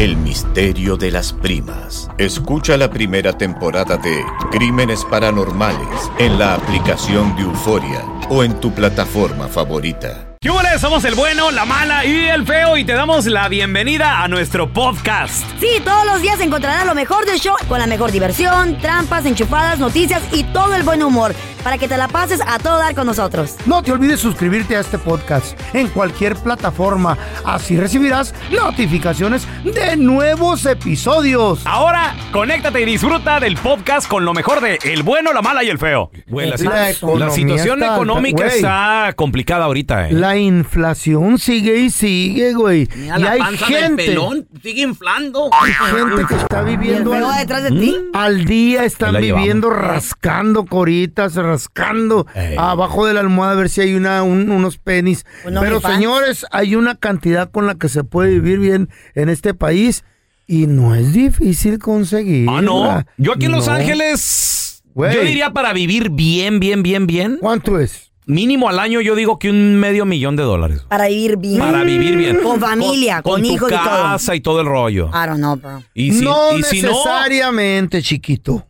El misterio de las primas. Escucha la primera temporada de Crímenes Paranormales en la aplicación de Euforia o en tu plataforma favorita. ¿Qué hubo? Somos el bueno, la mala y el feo y te damos la bienvenida a nuestro podcast. Sí, todos los días encontrarás lo mejor del show con la mejor diversión, trampas, enchufadas, noticias y todo el buen humor para que te la pases a todo dar con nosotros. No te olvides suscribirte a este podcast en cualquier plataforma. Así recibirás notificaciones de nuevos episodios. Ahora, conéctate y disfruta del podcast con lo mejor de El bueno, la mala y el feo. Güey, la, La la situación está- económica güey. está complicada ahorita, ¿eh? La inflación sigue y sigue, güey. Y hay gente, sigue inflando. hay gente que está ¿Y el viviendo al, detrás de ti? al día, están llevamos. viviendo rascando coritas, rascando Ey. abajo de la almohada a ver si hay una, un- unos penis. Pero señores, hay una cantidad con la que se puede vivir bien en este país y no es difícil conseguir. Ah, no. Yo aquí en Los Ángeles, yo diría para vivir bien, bien, bien, bien. ¿Cuánto es? Mínimo al año yo digo que un medio millón de dólares. Para vivir bien. Para vivir bien. Con familia, con, tu hijos y todo. casa y todo el rollo. I don't know, bro. Y si, no y si no, necesariamente, chiquito.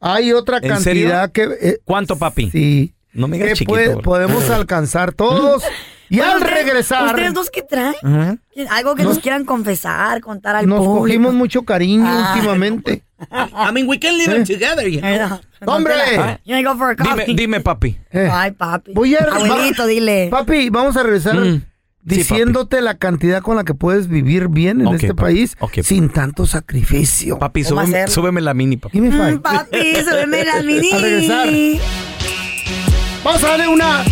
Hay otra ¿En serio? cantidad que... eh, ¿cuánto, papi? sí. No me digas que chiquito, puede- podemos alcanzar todos. Y Bueno, al ustedes- regresar... ¿Ustedes dos qué traen? Algo que nos, quieran confesar, contar al Nos público. cogimos mucho cariño Ah, últimamente. I mean, we can live Eh. together. you know? No, ¡Hombre! wanna go for a Dime, coffee? dime, papi. Eh, Ay, papi. Voy a- Abuelito, dile. Papi, vamos a regresar Mm. Sí, diciéndote la cantidad con la que puedes vivir bien en este papi. país sin tanto sacrificio. Papi, ¿Cómo súbeme, la mini, papi. Mm, papi, súbeme la mini. Al regresar. Vamos a darle una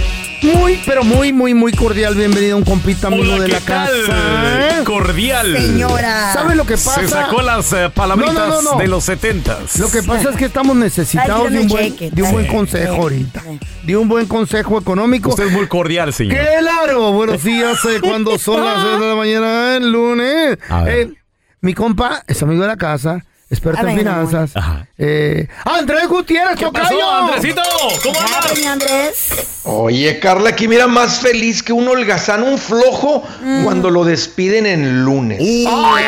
muy, pero muy, muy, muy cordial bienvenida a un compita amigo Hola, de ¿qué la tal? casa. Cordial. Señora. ¿Sabe lo que pasa? Se sacó las eh, palabritas No, no, no, no. de los setentas. Lo que pasa es que estamos necesitados de un buen, de un buen Sí. consejo ahorita. De un buen consejo económico. Usted es muy cordial, señor. Claro, buenos días, eh, cuando son las 6 de la mañana el lunes. A ver. Eh, mi compa es amigo de la casa, experto A en ver, finanzas. Ajá. Eh, Andrés Gutiérrez, ¿Qué pasó, tocayo. Andresito? ¿Cómo andas? Andrés. Oye, Carla, aquí mira más feliz que un holgazán, un flojo, cuando lo despiden en lunes. No, en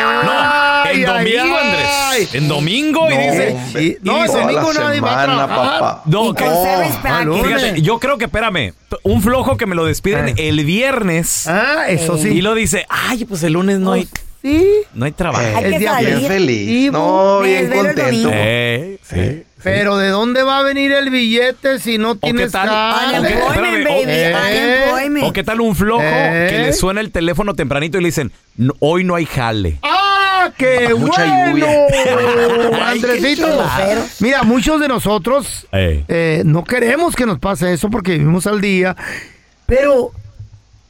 Ay, domingo, ay, Andrés. ay. En domingo y No, dice. y- no, toda domingo nadie va a trabajar. papá. No, Y que- al package. lunes. Fíjate, yo creo que, espérame, un flojo que me lo despiden Eh. el viernes Ah, eso sí. y lo dice, ay, pues el lunes no hay, Sí. no hay trabajo. Eh, Hay que día salir. Bien feliz. Y- No, me bien contento. Eh, sí. Pero ¿de dónde va a venir el billete si no tienes tal? eh. ¿O qué tal un flojo Eh. que le suena el teléfono tempranito y le dicen, "No, hoy no hay jale? ¡Ah! Ah, qué Mucha bueno. lluvia. Andresito. Mira, muchos de nosotros eh, no queremos que nos pase eso porque vivimos al día, pero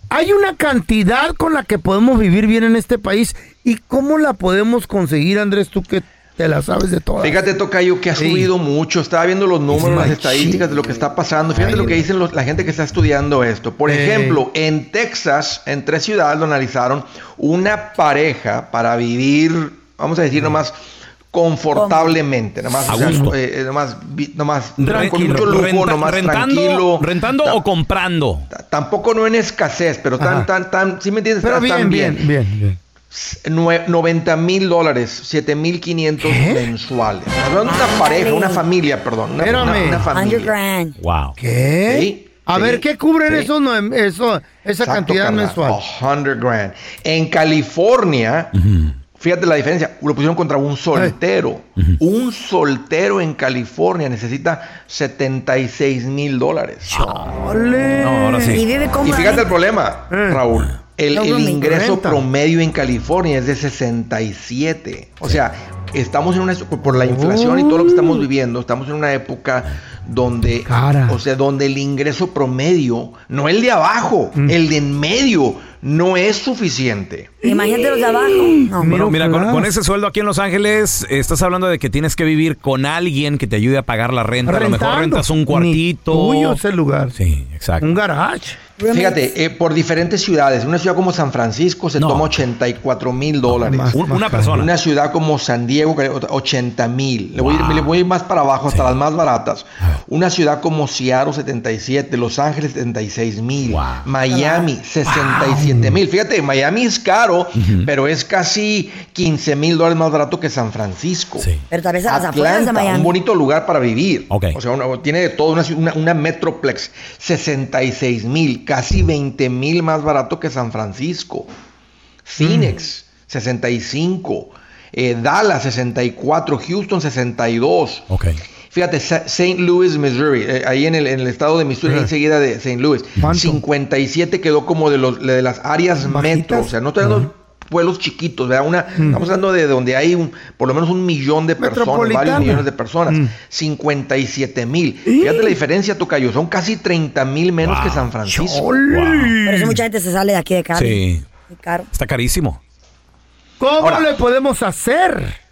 hay una cantidad con la que podemos vivir bien en este país y cómo la podemos conseguir, Andrés, tú que te la sabes de todas. Fíjate, Tocayo, que ha Sí. subido mucho. Estaba viendo los números, las estadísticas de lo que está pasando. Fíjate Ay, lo que dicen los- la gente que está estudiando esto. Por Eh. ejemplo, en Texas, en tres ciudades lo analizaron, una pareja para vivir, vamos a decir nomás, confortablemente, nomás, o sea, eh, nomás, con mucho lujo, Renta- nomás rentando, tranquilo. rentando Ta- o comprando. Tampoco no en escasez, pero tan, Ajá. tan, tan, ¿sí me entiendes? Pero Tan- bien, tan bien, bien, bien. Nue- 90 mil dólares, 7 mil 500 mensuales. Hablando de una pareja, una familia, perdón. Una, Espérame. una- una 100 familia. grand. Wow. ¿Qué? Sí, A sí, ver, ¿qué cubren sí. esos, no- eso, esa Exacto, cantidad Carla, mensual? 100 grand. En California, fíjate la diferencia, lo pusieron contra un soltero. Un soltero en California necesita 76 mil dólares. Ole. No, ahora Y sí. vive Y fíjate el problema, Eh. Raúl. El, ingreso promedio en California es de 67. O sea, estamos en una por la inflación y todo lo que estamos viviendo, estamos en una época donde Cara. o sea, donde el ingreso promedio, no el de abajo, el de en medio no es suficiente. Imagínate los de abajo. No, Bueno, Mira, con, ese sueldo aquí en Los Ángeles, estás hablando de que tienes que vivir con alguien que te ayude a pagar la renta. A lo mejor rentas un Ni cuartito. tuyo ese lugar. Sí, exacto. Un garage. Fíjate, eh, por diferentes ciudades, una ciudad como San Francisco se No. toma 84 mil dólares. Más una persona. Una ciudad como San Diego, que- 80 mil. Le, voy a ir- Wow. le voy a ir más para abajo, hasta las más baratas. Una ciudad como Seattle, 77. Los Ángeles, 76 mil. Wow. Miami, 67 mil. Fíjate, Miami es caro, pero es casi 15 mil dólares más barato que San Francisco. Sí. Pero tal vez a las afueras de Miami. un bonito lugar para vivir. Ok. O sea, una- tiene de todo, una, una, una Metroplex, 66 mil, casi 20 mil más barato que San Francisco. Phoenix, 65. eh, Dallas, 64. Houston, 62. Ok. Fíjate, St. Louis, Missouri, eh, ahí en el, en el estado de Missouri, enseguida de St. Louis. ¿Cuánto? 57 quedó como de, los, de las áreas metro. O sea, no hablando de pueblos chiquitos, ¿verdad? Una, Estamos hablando de donde hay un, por lo menos un millón de personas, varios millones de personas. Mm. 57 mil. Fíjate la diferencia, Tocayo. Son casi 30 mil menos Wow. que San Francisco. Ole. Por eso mucha gente se sale de aquí de Cali. Sí. Caro. Está carísimo. ¿Cómo Ahora- le podemos hacer?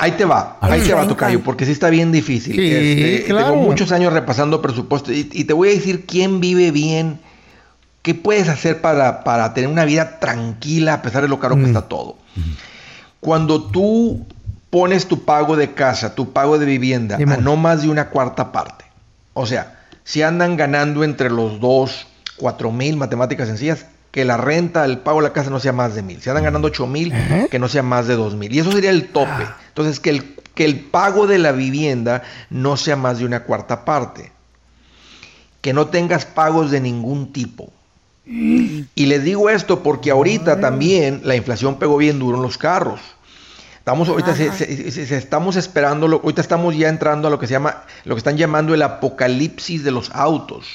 Ahí te va, ahí te va, Tocayo, porque sí está bien difícil. Sí, claro. Tengo muchos años repasando presupuesto y, y te voy a decir quién vive bien, qué puedes hacer para, para tener una vida tranquila a pesar de lo caro que está todo. Cuando tú pones tu pago de casa, tu pago de vivienda, a no más de una cuarta parte, o sea, si andan ganando entre los dos, cuatro mil, matemáticas sencillas, que la renta, el pago de la casa no sea más de mil. Si andan ganando ocho mil, que no sea más de dos mil. Y eso sería el tope. Entonces, que el, que el pago de la vivienda no sea más de una cuarta parte. Que no tengas pagos de ningún tipo. Y les digo esto porque ahorita también la inflación pegó bien duro en los carros. Estamos ahorita se, se- se- se- estamos esperando, lo- ahorita estamos ya entrando a lo que se llama, lo que están llamando el apocalipsis de los autos.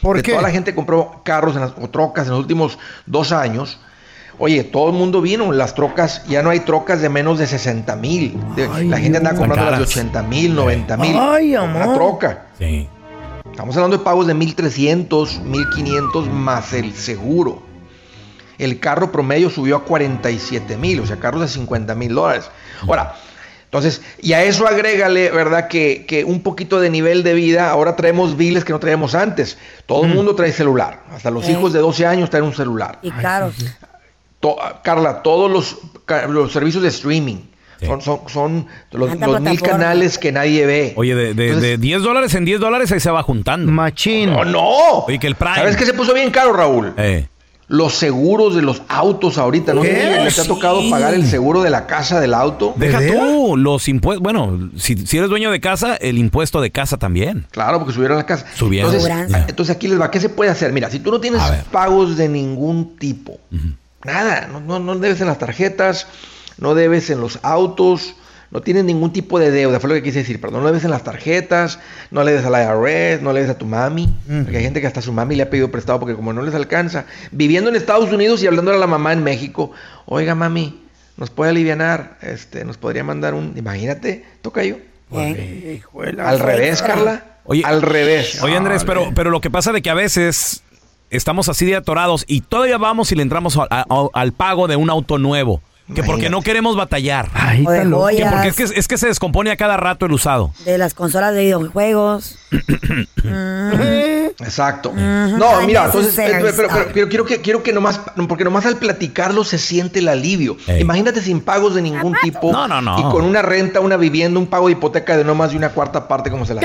¿Por Que qué? Toda la gente compró carros en las- o trocas en los últimos dos años. Oye, todo el mundo vino, las trocas, ya no hay trocas de menos de 60 mil. La gente anda comprando las de Caras. 80 mil, 90 mil. Ay, Una amor. troca. Sí. Estamos hablando de pagos de 1.300, 1.500 más el seguro. El carro promedio subió a 47 mil, o sea, carros de 50 mil dólares. Ahora, entonces, y a eso agrégale, ¿verdad? Que, que un poquito de nivel de vida, ahora traemos biles que no traíamos antes. Todo el mundo trae celular, hasta los Eh. hijos de 12 años traen un celular. Y caros. To- Carla, todos los, los servicios de streaming Sí. son, son, son los, los mil plataforma. canales que nadie ve. Oye, de, de, Entonces, de 10 dólares en 10 dólares ahí se va juntando. Machín. ¡No, no! Oye, que el Prime. ¿Sabes qué se puso bien caro, Raúl? Eh. Los seguros de los autos ahorita. ¿No sé si les ha tocado Sí. pagar el seguro de la casa del auto? Deja veras? tú los impuestos. Bueno, si, si eres dueño de casa, el impuesto de casa también. Claro, porque subieron la casa. Subieron. Entonces, Seguranza. entonces aquí les va. ¿Qué se puede hacer? Mira, si tú no tienes pagos de ningún tipo, nada, no, no, no debes en las tarjetas, no debes en los autos, no tienes ningún tipo de deuda, fue lo que quise decir, perdón, no debes en las tarjetas, no le des a la IRS, no le des a tu mami, porque hay gente que hasta su mami le ha pedido prestado porque como no les alcanza, viviendo en Estados Unidos y hablando a la mamá en México, oiga mami, nos puede alivianar, este, nos podría mandar un, imagínate, toca yo. Al revés, Carla. Oye, Al revés. Oye, Andrés, pero, pero lo que pasa de que a veces estamos así de atorados y todavía vamos y le entramos a- a- al pago de un auto nuevo. Que porque no queremos batallar. Ay, O de loco. Que porque es que, es que se descompone a cada rato el usado. de las consolas de videojuegos. Exacto. No, mira, entonces, eh, pero, pero- stuff. pero quiero que, quiero que nomás, porque nomás al platicarlo se siente el alivio. Imagínate sin pagos de ningún tipo. No, no, no. Y con una renta, una vivienda, un pago de hipoteca de no más de una cuarta parte como se la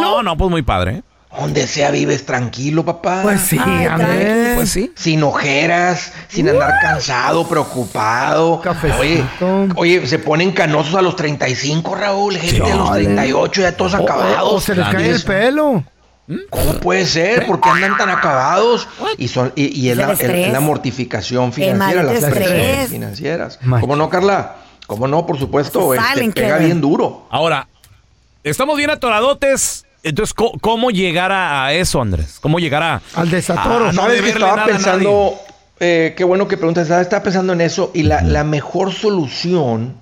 No, no, pues muy padre. Donde sea vives tranquilo, papá. Pues sí, Ay, Andrés. Pues sí. Sin ojeras, sin andar cansado, preocupado. Cafecito. Oye, oye, se ponen canosos a los 35, Raúl. Gente a los 38, ya todos O- acabados. O, se les cae el pelo. ¿Cómo puede ser? ¿Por qué andan tan acabados? Y son y, y es, la, es mortificación financiera, las presiones financieras. ¿Cómo no, Carla? ¿Cómo no? Por supuesto, este, pega bien duro. Ahora, estamos bien atoradotes. Entonces, ¿co- ¿cómo, llegar a, eso, Andrés? ¿Cómo llegar a, Al desatoro. a no ¿Sabes que estaba pensando? eh, qué bueno que preguntas. Estaba pensando en eso y la, la mejor solución,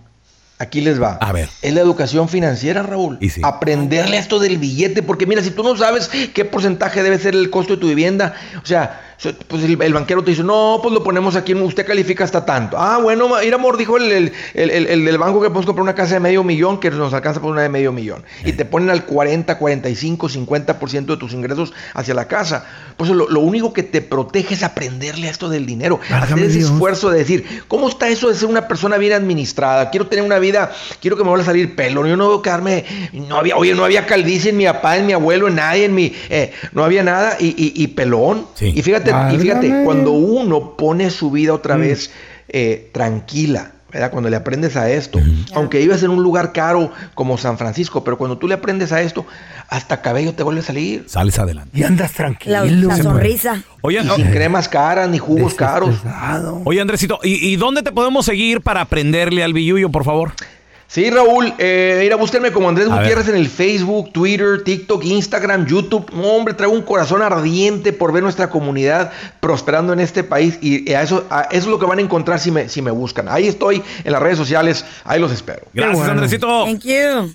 aquí les va. A ver. Es la educación financiera, Raúl. Y sí. Aprenderle esto del billete, porque mira, si tú no sabes qué porcentaje debe ser el costo de tu vivienda, o sea, pues el, el banquero te dice, no, pues lo ponemos aquí, usted califica hasta tanto. Ah, bueno, ir amor, dijo el, el, el- el- el del banco que podemos comprar una casa de medio millón, que nos alcanza por una de medio millón. Y te ponen al 40, 45, 50% de tus ingresos hacia la casa. Pues lo, lo único que te protege es aprenderle a esto del dinero. Válgame hacer ese Dios. esfuerzo de decir, ¿cómo está eso de ser una persona bien administrada? Quiero tener una vida, quiero que me vuelva a salir pelo. Yo no debo quedarme, no había, oye, no había calvicie en mi papá, en mi abuelo, en nadie, en mi, eh, no había nada y, y- y pelón. Sí. Y fíjate, y fíjate, cuando uno pone su vida otra vez eh, tranquila, ¿verdad? Cuando le aprendes a esto, aunque vivas en un lugar caro como San Francisco, pero cuando tú le aprendes a esto, hasta cabello te vuelve a salir. Sales adelante. Y andas tranquilo. La, la sonrisa. Oye, Y sin cremas caras ni jugos caros. Oye Andresito, ¿y, y dónde te podemos seguir para aprenderle al billuyo, por favor? Sí, Raúl, eh, mira, búsquenme como Andrés A Gutiérrez en el Facebook, Twitter, TikTok, Instagram, YouTube. No, hombre, traigo un corazón ardiente por ver nuestra comunidad prosperando en este país y a eso, a eso es lo que van a encontrar si me, si me buscan. Ahí estoy en las redes sociales, ahí los espero. Gracias, bueno. Andresito. Thank you.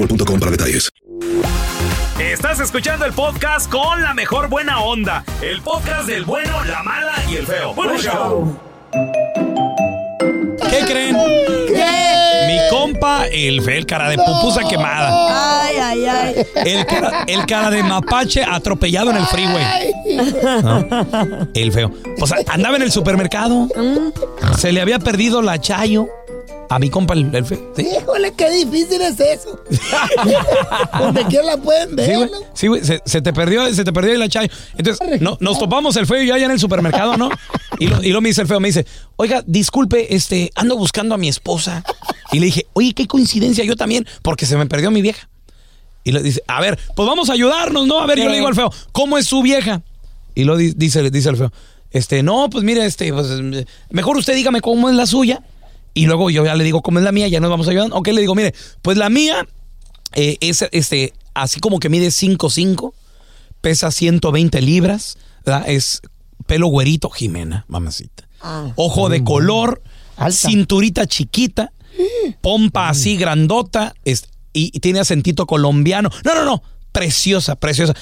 boostmobile.com para detalles. Estás escuchando el podcast con la mejor buena onda. El podcast del bueno, la mala y el feo. Bueno, show. ¿Qué creen? Mi compa, el feo, el cara de pupusa quemada. Ay, ay, ay. El cara, el cara de mapache atropellado en el freeway. ¿No? El feo. O sea, andaba en el supermercado. Se le había perdido la chayo a mi compa, el, el. Híjole, qué difícil es eso. Donde quiera la pueden ver. Sí, güey. Sí, güey. Se, se te perdió, se te perdió la chayo. Entonces, no, nos topamos el feo y yo allá en el supermercado, ¿no? Y lo, y lo me dice el feo, me dice, oiga, disculpe, este, ando buscando a mi esposa. Y le dije, oye, qué coincidencia, yo también, porque se me perdió mi vieja. Y le dice, a ver, pues vamos a ayudarnos, ¿no? A ver, yo le digo al feo, ¿cómo es su vieja? Y lo di- dice, dice el feo, Este, no, pues mire, este, pues, mejor usted dígame cómo es la suya. Y luego yo ya le digo cómo es la mía, ya nos vamos ayudando. Ok, le digo, mire, pues la mía eh, es este, así como que mide 5'5, pesa 120 libras, ¿verdad? Es pelo güerito, Jimena, mamacita. Ojo de color, cinturita chiquita, pompa así grandota, es- y, y tiene acentito colombiano. No, no, no, preciosa, preciosa.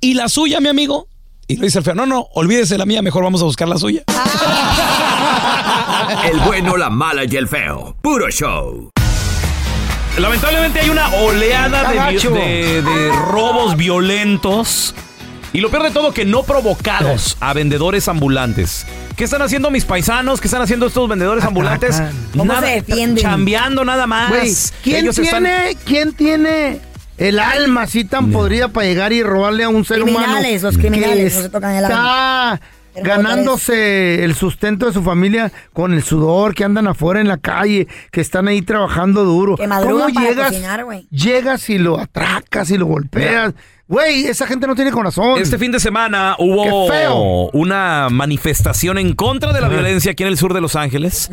¿Y la suya, mi amigo? Y lo dice el feo, no, no, olvídese la mía, mejor vamos a buscar la suya. El bueno, la mala y el feo. Puro show. Lamentablemente hay una oleada de, robos violentos. Y lo peor de todo, que no provocados a vendedores ambulantes. ¿Qué están haciendo mis paisanos? ¿Qué están haciendo estos vendedores ambulantes? ¿Cómo Nada, se defienden? Chambeando nada más. Güey, ¿quién Ellos tiene, están- ¿quién tiene el alma así tan podrida para llegar y robarle a un ser humano? Criminales, los criminales, no se tocan el Está ganándose el sustento de su familia con el sudor, que andan afuera en la calle, que están ahí trabajando duro. Que ¿Cómo para llegas, cocinar, llegas y lo atracas y lo golpeas? Güey, esa gente no tiene corazón. Este fin de semana hubo feo. una manifestación en contra de la violencia aquí en el sur de Los Ángeles.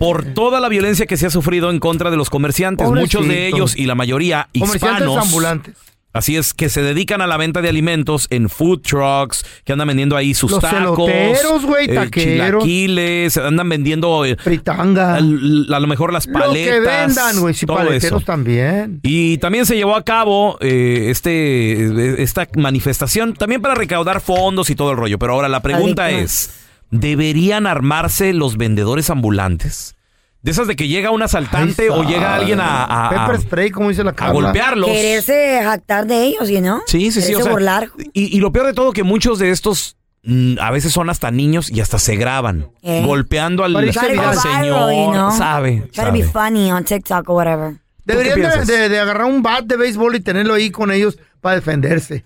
Por toda la violencia que se ha sufrido en contra de los comerciantes. Muchos de ellos y la mayoría Comerciantes hispanos. ambulantes. Así es, que se dedican a la venta de alimentos en food trucks, que andan vendiendo ahí sus Los tacos. güey, eh, taqueros. chilaquiles, andan vendiendo... eh, Fritanga. al- a lo mejor las Lo paletas. que vendan, güey, si todo paleteros eso. también. Y también se llevó a cabo eh, este, eh, esta manifestación también para recaudar fondos y todo el rollo. Pero ahora la pregunta Adicto. es, ¿deberían armarse los vendedores ambulantes? De esas de que llega un asaltante o llega alguien a, a- a- Pepper spray, como dice la a Carla. golpearlos. Quererse jactar de ellos, ¿y no? Sí, sí, sí. Quererse o sea, burlar. y, y lo peor de todo que muchos de estos mm, a veces son hasta niños y hasta se graban Eh. golpeando al, al viral, señor. you know? Sabe, Try to be sabe. funny on TikTok or whatever. Deberían qué de, piensas? de- de agarrar un bat de béisbol y tenerlo ahí con ellos para defenderse.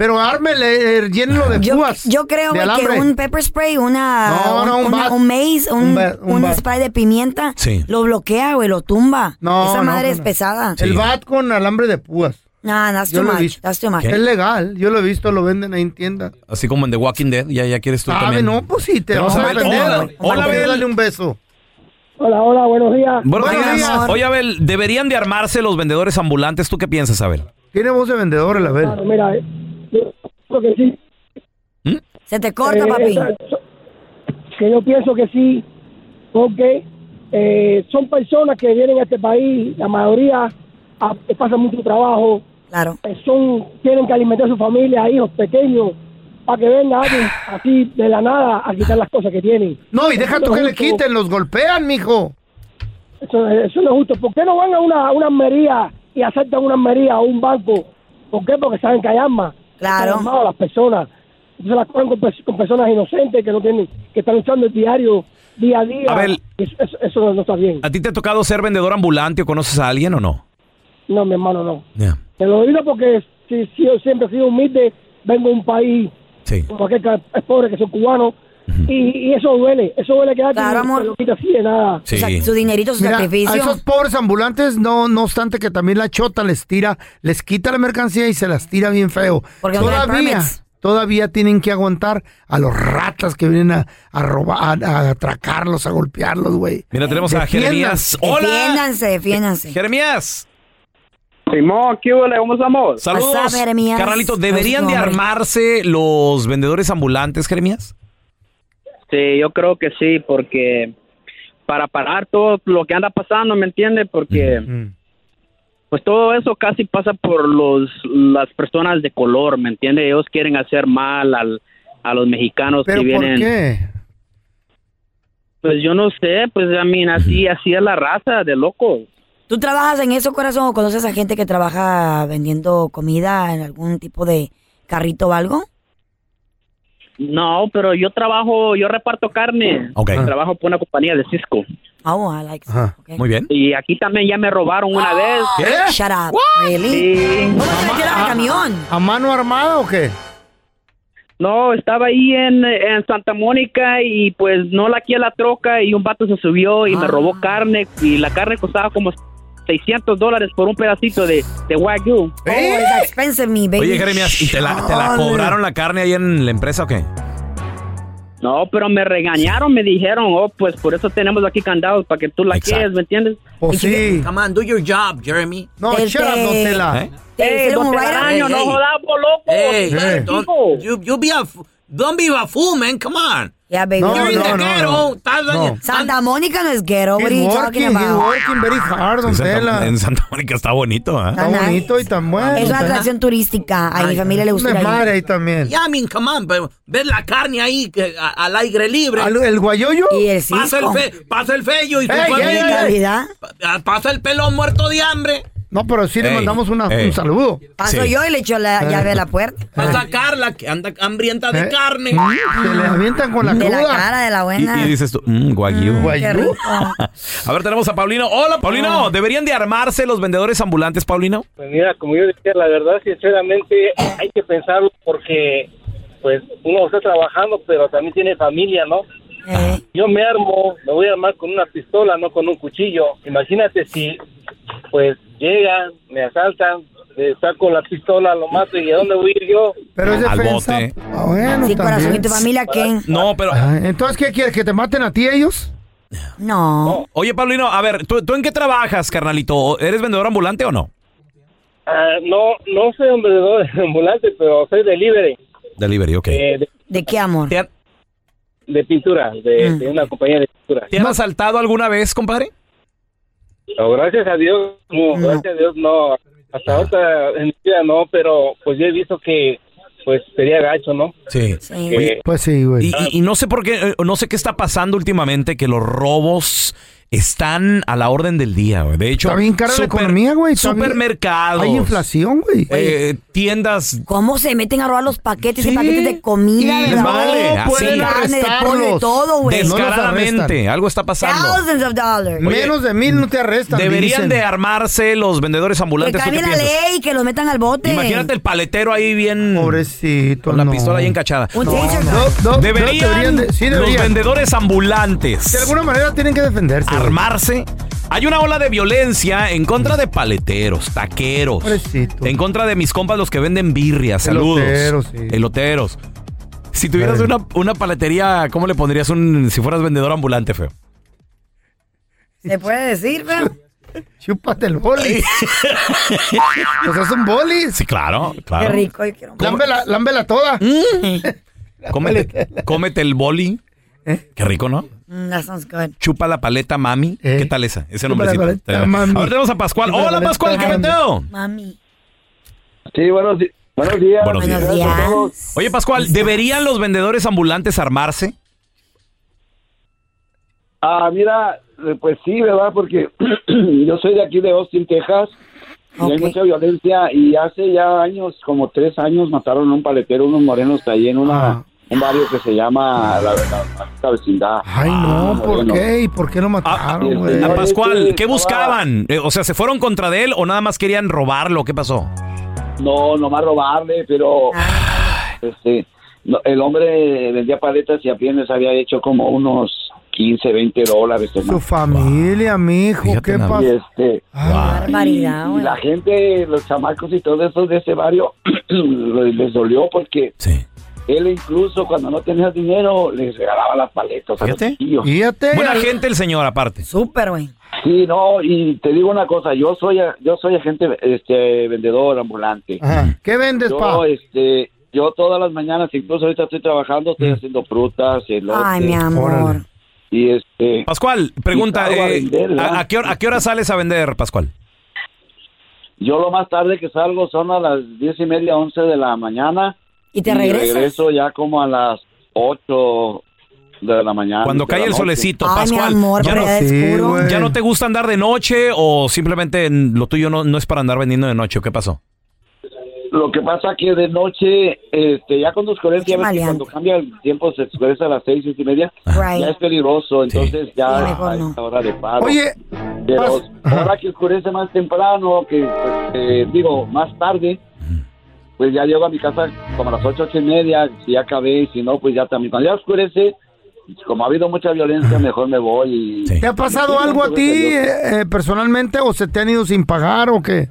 Pero ármele, eh, llénenlo de Yo, púas. yo creo, de que un pepper spray, una, No, no, un una- bat. un maze, un, Un ba- un un bat. spray de pimienta, Sí. lo bloquea, güey, lo tumba. No, Esa no, madre no, es no. pesada. El bat con alambre de púas. Nah, that's too much. That's too much. Es legal, yo lo he visto, lo venden ahí en tiendas. Así como en The Walking Dead, ya, ya quieres tú Ah, también. no, pues sí, te Vamos vas a defender. Hola, hola, darle un beso. Hola, hola, buenos días. Buenos, Buenos días. días. Oye, Abel, ¿deberían de armarse los vendedores ambulantes? ¿Tú qué piensas, Abel? Tiene voz de vendedor el Abel. Claro, mira, que sí. Se te corta, Eh, papi. esa- que yo pienso que sí, porque eh, son personas que vienen a este país, la mayoría que pasan mucho trabajo, claro. son tienen que alimentar a su familia, hijos pequeños, para que venga alguien así de la nada a quitar las cosas que tienen. No, y deja Eso tú no que le quiten, los golpean, mijo. Eso, eso no es justo. ¿Por qué no van a una, una armería y asaltan una armería o un banco? ¿Por qué? Porque saben que hay armas. Claro. Están armados las personas. Entonces las cogen con, pers- con personas inocentes que no tienen, que están usando el diario día a día. Abel. Eso, eso- eso no, no está bien. ¿A ti te ha tocado ser vendedor ambulante o conoces a alguien o no? No, mi hermano, no. Ya. Te lo digo porque si, si yo siempre he sido humilde, vengo de un país Sí. como aquel que es pobre, que son cubanos, y, y eso duele. Eso duele que alguien Claro, amor. te quita así de nada. Sí. O sea, su dinerito, su Mira, sacrificio. a esos pobres ambulantes, no, no obstante que también la chota les tira, les quita la mercancía y se las tira bien feo. Porque no todavía, todavía tienen que aguantar a los ratas que vienen a, a robar, a, a atracarlos, a golpearlos, güey. Mira, tenemos a. Jeremías. ¡Hola! Defiéndanse, defiéndanse. Jeremías. Simón, ¿qué huele? ¿Cómo estamos? Saludos. Jeremías? Carnalito, ¿deberían de armarse los vendedores ambulantes, Jeremías? Sí, yo creo que sí, porque para parar todo lo que anda pasando, ¿me entiende? Porque Mm. pues todo eso casi pasa por los las personas de color, ¿me entiende? Ellos quieren hacer mal al, a los mexicanos ¿Pero que por vienen. qué? Pues yo no sé, pues a mí así así es la raza de loco. ¿Tú trabajas en eso, corazón, o conoces a gente que trabaja vendiendo comida en algún tipo de carrito o algo? No, pero yo trabajo, yo reparto carne. Ok. Trabajo por una compañía de Cisco. Oh, I like okay. Muy bien. Y aquí también ya me robaron una vez. ¿Qué? Shut up. Really? Sí. ¿Cómo se metieron al camión? ¿A mano armada o qué? No, estaba ahí en, en Santa Mónica y pues no la a la troca y un vato se subió y me robó carne y la carne costaba como 600 dólares por un pedacito de, de Wagyu. Oh, it's expensive, me baby. Oye, Jeremías, ¿y te la, te la cobraron la carne ahí en la empresa o qué? No, pero me regañaron, me dijeron, oh, pues por eso tenemos aquí candados, para que tú la quieres, ¿me entiendes? Pues sí. Come on, do your job, Jeremy. No, shut up, don Tela. ¿Eh? Eh. Telaraño, no Hey, hey. jodamos, loco. Hey, ¿sabes, don't, you, you be a, don't be a fool, man. Come on. Yeah, baby. No, You're in no, the no, ghetto. no. Santa Mónica no es ghetto. What are He's you working, talking about? working very hard, don En Santa, Tela. en Santa Mónica está bonito, ¿eh? Está nice. bonito y tan bueno. Es una atracción turística. A mi familia le gusta ir madre ahí también. Yeah, I mean, come on, pero ver la carne ahí que, a- al aire libre. Al- ¿El guayoyo? Y el Pasa el, cisco. fe, pasa el fello y tu Ey, ey, familia. ey, ey. Calidad. Pa- Pasa el pelón muerto de hambre. No, pero sí le Ey, mandamos una- ey. un saludo. Paso Sí. yo y le echo la llave a la puerta. A sacarla, que anda hambrienta de Eh. carne. Se le avientan con la De la cruda. cara de la Y, buena. y dices tú, mmm, guayú. Qué rico. A ver, tenemos a Paulino. Hola, Paulino. ¿Deberían de armarse los vendedores ambulantes, Paulino? Pues mira, como yo decía, la verdad, sinceramente, hay que pensarlo porque, pues, uno está trabajando, pero también tiene familia, ¿no? Eh, Yo me armo, me voy a armar con una pistola, no con un cuchillo. Imagínate si, pues, llegan, me asaltan, saco la pistola, lo mato y ¿a dónde voy a ir yo? Pero es Al defensa. bote. Ah, bueno, sí, corazón. ¿Y tu familia qué? No, pero... Ah, Entonces, ¿qué quieres? ¿Que te maten a ti ellos? No. Oye, Paulino, a ver, ¿tú, tú en qué trabajas, carnalito? ¿Eres vendedor ambulante o no? Ah, no, no soy un vendedor ambulante, pero soy delivery Delivery, ok. eh, de, ¿De qué amor? ¿Te han, de pintura, de, Mm. de una compañía de pintura. te han asaltado alguna vez, compadre? No, gracias a Dios, no, No. gracias a Dios no. Hasta ahorita en mi vida no, pero pues yo he visto que pues sería gacho, ¿no? Sí. Pues sí, güey. Y, y- y no sé por qué, eh, no sé qué está pasando últimamente, que los robos están a la orden del día, güey. De hecho, Está bien cara la super- economía, güey. Supermercados. Hay inflación, güey. eh, tiendas. ¿Cómo se meten a robar los paquetes y Sí. paquetes de comida, Y de no vale? carne, de pollo, arrestarlos. todo, güey. No Descaradamente, algo está pasando. Thousands of dollars. Oye, Menos de mil no te arrestan. Deberían dicen. de armarse los vendedores Que ambulantes. ¿Tú qué cambie la ley, que los metan al bote. Imagínate el paletero ahí bien. Pobrecito. Con la no. pistola ahí encachada. Un No, taser no, no, no, Deberían, deberían de- sí, los vendedores ambulantes De alguna manera tienen que defenderse. Armarse. Hay una ola de violencia en contra de paleteros, taqueros. Pobrecito. En contra de mis compas los que venden birrias. Saludos. Eloteros, sí. Eloteros. Si tuvieras una, una paletería, ¿cómo le pondrías un si fueras vendedor ambulante, feo? ¿Se puede decir, feo? Chúpate el boli. pues es un boli. Sí, claro, Qué claro. rico, yo quiero un Lámbela, lámbela toda. Cómete, cómete el boli. Qué rico, ¿no? Mm, That sounds good. Chupa la paleta, mami. Eh. ¿Qué tal esa? Ese mami. Ahora tenemos a Pascual. Chupa Hola, Pascual, ¿qué meteo? Mami. Sí, buenos, di- buenos días. Buenos días. Buenos días. Oye, Pascual, ¿deberían los vendedores ambulantes armarse? Ah, mira, eh, pues sí, ¿verdad? Porque yo soy de aquí de Austin, Texas. Y hay mucha violencia y hace ya años, como tres años, mataron a un paletero, unos morenos ahí en una, Ah. Un barrio que se llama la, la- la vecindad. Ay, no, Ah, ¿por qué? ¿Y por qué lo mataron, Ah, güey? A No, Pascual, es que ¿qué buscaban? Eh, O sea, ¿se fueron contra de él o nada más querían robarlo? ¿Qué pasó? No, nomás robarle, pero este, no, el hombre vendía paletas y apenas había hecho como unos 15, 20 dólares. Su familia, mijo, Fíjate ¿qué pasa? Y este, Barbaridad, y güey. la gente, los chamacos y todo eso de ese barrio les dolió porque Sí. Él incluso cuando no tenía dinero les regalaba las paletas a los Fíjate. chiquillos. Fíjate. Buena gente el señor, aparte. Súper, güey. Sí, no, y te digo una cosa, yo soy yo soy agente este vendedor ambulante. Ajá. ¿Qué vendes, pa? Yo este yo todas las mañanas, incluso ahorita estoy trabajando, estoy haciendo frutas, elotes, Ay, mi amor. Órale. y este Pascual, pregunta, a eh, vender, ¿verdad? ¿a, a qué hora, a qué hora sales a vender, Pascual? yo lo más tarde que salgo son a las diez y media, once de la mañana. ¿Y te regresas? regreso ya como a las ocho de la mañana. Cuando cae el noche. solecito, Ay, mi Pascual, amor, ¿ya, no, Sí. ¿ya no te gusta andar de noche o simplemente en- lo tuyo no, no es para andar vendiendo de noche? ¿O qué pasó? Lo que pasa que de noche, este, ya cuando oscurece, ya ves que cuando cambia el tiempo se oscurece a las seis, seis y media, Right. ya es peligroso, entonces Sí, ya a no. esta hora de paro. Oye, Pero ahora que oscurece más temprano, que pues, eh, digo, más tarde, pues ya llego a mi casa como a las ocho, ocho y media, si ya acabé, y si no, pues ya también. Cuando ya oscurece, como ha habido mucha violencia, mejor me voy y... Sí. ¿te ha pasado Sí, algo a ti eh, eh, personalmente o se te han ido sin pagar o qué?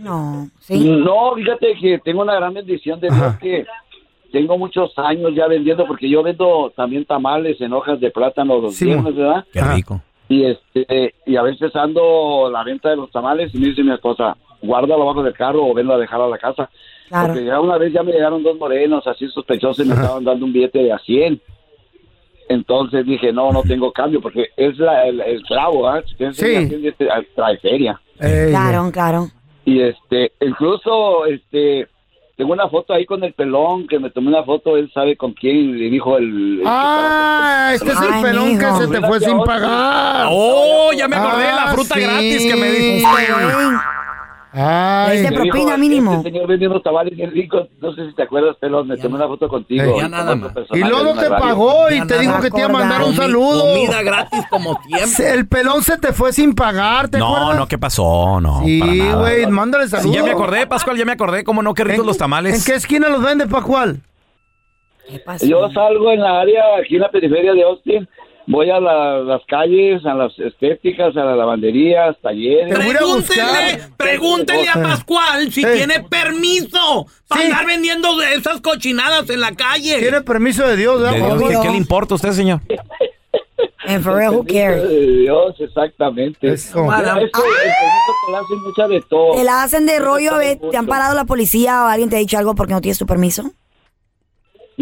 No, sí. No, fíjate que tengo una gran bendición de Dios Ajá. que tengo muchos años ya vendiendo porque yo vendo también tamales en hojas de plátano los Sí, viernes, ¿verdad? Qué rico. Y este y a veces ando la venta de los tamales y me dice mi esposa, guárdalo abajo del carro o venlo a dejar a la casa. Claro. Porque ya una vez ya me llegaron dos morenos así sospechosos y me estaban dando un billete de a 100. Entonces dije, no, no tengo cambio porque es la, el, el clavo, ¿ah? Si Sí. este, trae feria. Claro, claro. Y este, incluso, este, tengo una foto ahí con el pelón, que me tomé una foto, él sabe con quién, y le dijo el... el Ah, este es el Ay, pelón que se te fue sin pagar. Oh, ya me acordé de la Ah, fruta sí. gratis que me dijo. Ay, Es de Me dijo, propina mínimo. Este señor vendiendo tamales bien ricos, no sé si te acuerdas, pelón, me tomé una foto contigo. Eh, y ya nada más. Y luego te pagó y Ya te dijo que te iba a mandar un Comi- saludo. Comida gratis como siempre. El pelón se te fue sin pagar, ¿te No, acuerdas? no, ¿qué pasó? No, Sí, güey, mándale Sí, saludos. ya me acordé, Pascual, ya me acordé. ¿Cómo no? Qué ricos ¿En- los tamales. ¿En qué esquina los vende, Pascual? ¿Qué pasó? Yo salgo en la área, aquí en la periferia de Austin, voy a la- las calles, a las estéticas, a las lavanderías, talleres. Buscar. Pregúntenle, pregúntenle a Pascual si Eh. tiene permiso para Sí. andar vendiendo de esas cochinadas en la calle. Tiene permiso de Dios. Dios, ¿qué, le importa a usted, señor? And for real, who cares? De Dios, exactamente. Eso. Mira, eso, el permiso te lo hacen mucha de todo. ¿Te la hacen de rollo? a ver, ¿Te han parado la policía o alguien te ha dicho algo porque no tienes tu permiso?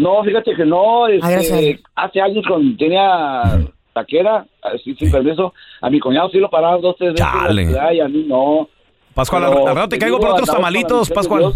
No, fíjate que no. este, Ah, Dios. hace años cuando tenía taquera, así sin permiso, a mi cuñado sí lo pararon dos, tres veces. Chale. ciudad Y a mí no. Pascual, Pero, al rato te te caigo digo, por otros tamalitos, Pascual.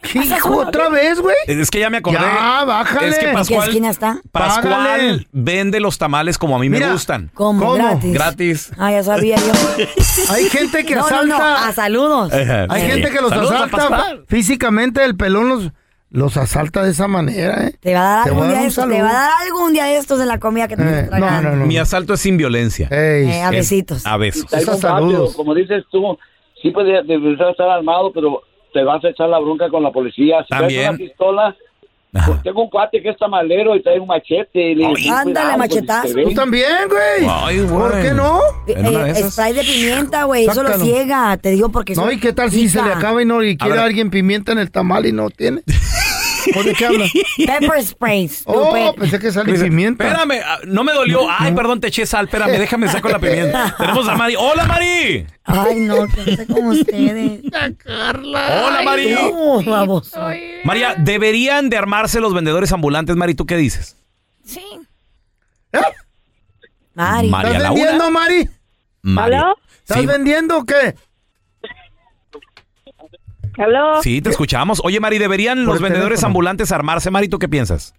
¿Qué hijo otra vez, güey? Es que ya me acordé. Ya, bájale. Es que ¿En qué ¿En qué Pascual, esquina está? Pascual Págale. vende los tamales como a mí me gustan. ¿Cómo? ¿Cómo? Gratis. Gratis. Ah, ya sabía yo. Hay gente que no, no, asalta. no, a saludos. Hay Sí. gente que los Saludos asalta Pascual. físicamente, el pelón los, los asalta de esa manera, ¿eh? Te va a dar algún a día de estos, te va a dar algún día de estos en la comida que te Eh, no, no, no. Mi asalto es sin violencia. Ey, Eh, a Es besitos. A besos. Saludos. como dices tú, sí puedes deberías estar armado, pero te vas a echar la bronca con la policía. Si También. una pistola, Ajá. pues tengo un cuate que es tamalero y trae un machete. Y le digo, Ay, "Ten ándale, cuidado, porque machetazo. ven". Tú también, güey. Ay, güey. ¿Por qué no? De Eh, spray de pimienta, güey, eso lo ciega. Te digo porque No, ¿y qué tal si se le acaba y no y quiere alguien pimienta en el tamal y no tiene? ¿O de qué habla? Pepper sprays. Oh, pensé que salía Dice, pimienta. Espérame, ah, no me dolió. Ay, perdón, te eché sal. Espérame, déjame saco la pimienta. Tenemos a Mari. ¡Hola, Mari! Ay, no, que no sé como ustedes. ¡Hola, Mari! Baboso. María, ¿deberían de armarse los vendedores ambulantes, Mari? ¿Tú qué dices? Sí. ¿Eh? Mari. María ¿Estás vendiendo, Mari? Mari. ¿Estás Sí, vendiendo o qué? ¿Aló? sí, te escuchamos. Oye, Mari, ¿deberían los vendedores teléfono. ambulantes armarse, Mari? ¿Tú qué piensas?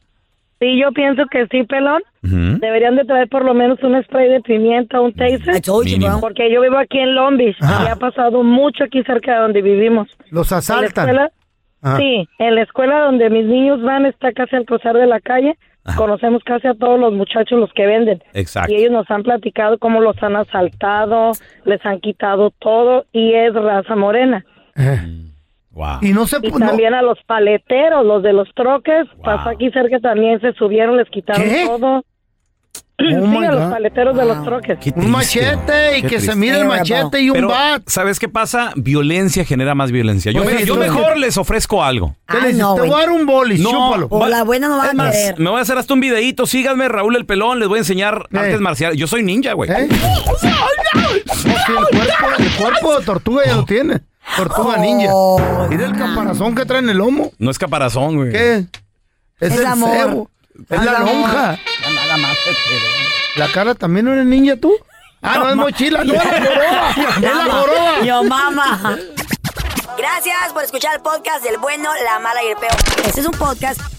Sí, yo pienso que sí, pelón. Deberían de traer por lo menos un spray de pimienta, un taser. Mínimo. Porque yo vivo aquí en Long Beach Ajá. y ha pasado mucho aquí cerca de donde vivimos. Los En la asaltan. escuela, Ah. sí, en la escuela donde mis niños van está casi al cruzar de la calle. Conocemos casi a todos los muchachos los que venden. Exacto. Y ellos nos han platicado cómo los han asaltado, les han quitado todo y es raza morena. Eh, Wow. Y no se Y no- también a los paleteros, los de los troques, pasó aquí cerca también, se subieron, les quitaron ¿Qué? todo. Oh sí, a los paleteros de los troques. Qué Un triste, machete y qué que se triste. mire el machete y un Pero, bat. ¿sabes qué pasa? Violencia genera más violencia. Yo, Pues me- yo mejor les ofrezco algo. ¿Qué le Ay, dices? no, Te voy a dar un boli, No, chúpalo. O la buena no va a querer. me voy a hacer hasta un videito. Síganme, Raúl el Pelón. Les voy a enseñar ¿Qué? artes marciales. Yo soy ninja, güey. ¿Eh? Sí, el, cuerpo, el cuerpo de tortuga ya lo tiene. Tortuga ninja. Oh, Mira el caparazón que trae en el lomo. No es caparazón, güey. ¿Qué? Es, Es el amor. cebo. Es la amor. lonja. Ya nada más te quedé. ¿La cara también no eres ninja tú? Ah, no, es mochila. No, es la joroba. Es la joroba. Yo, mamá. Gracias por escuchar el podcast del bueno, la mala y el peor. Este es un podcast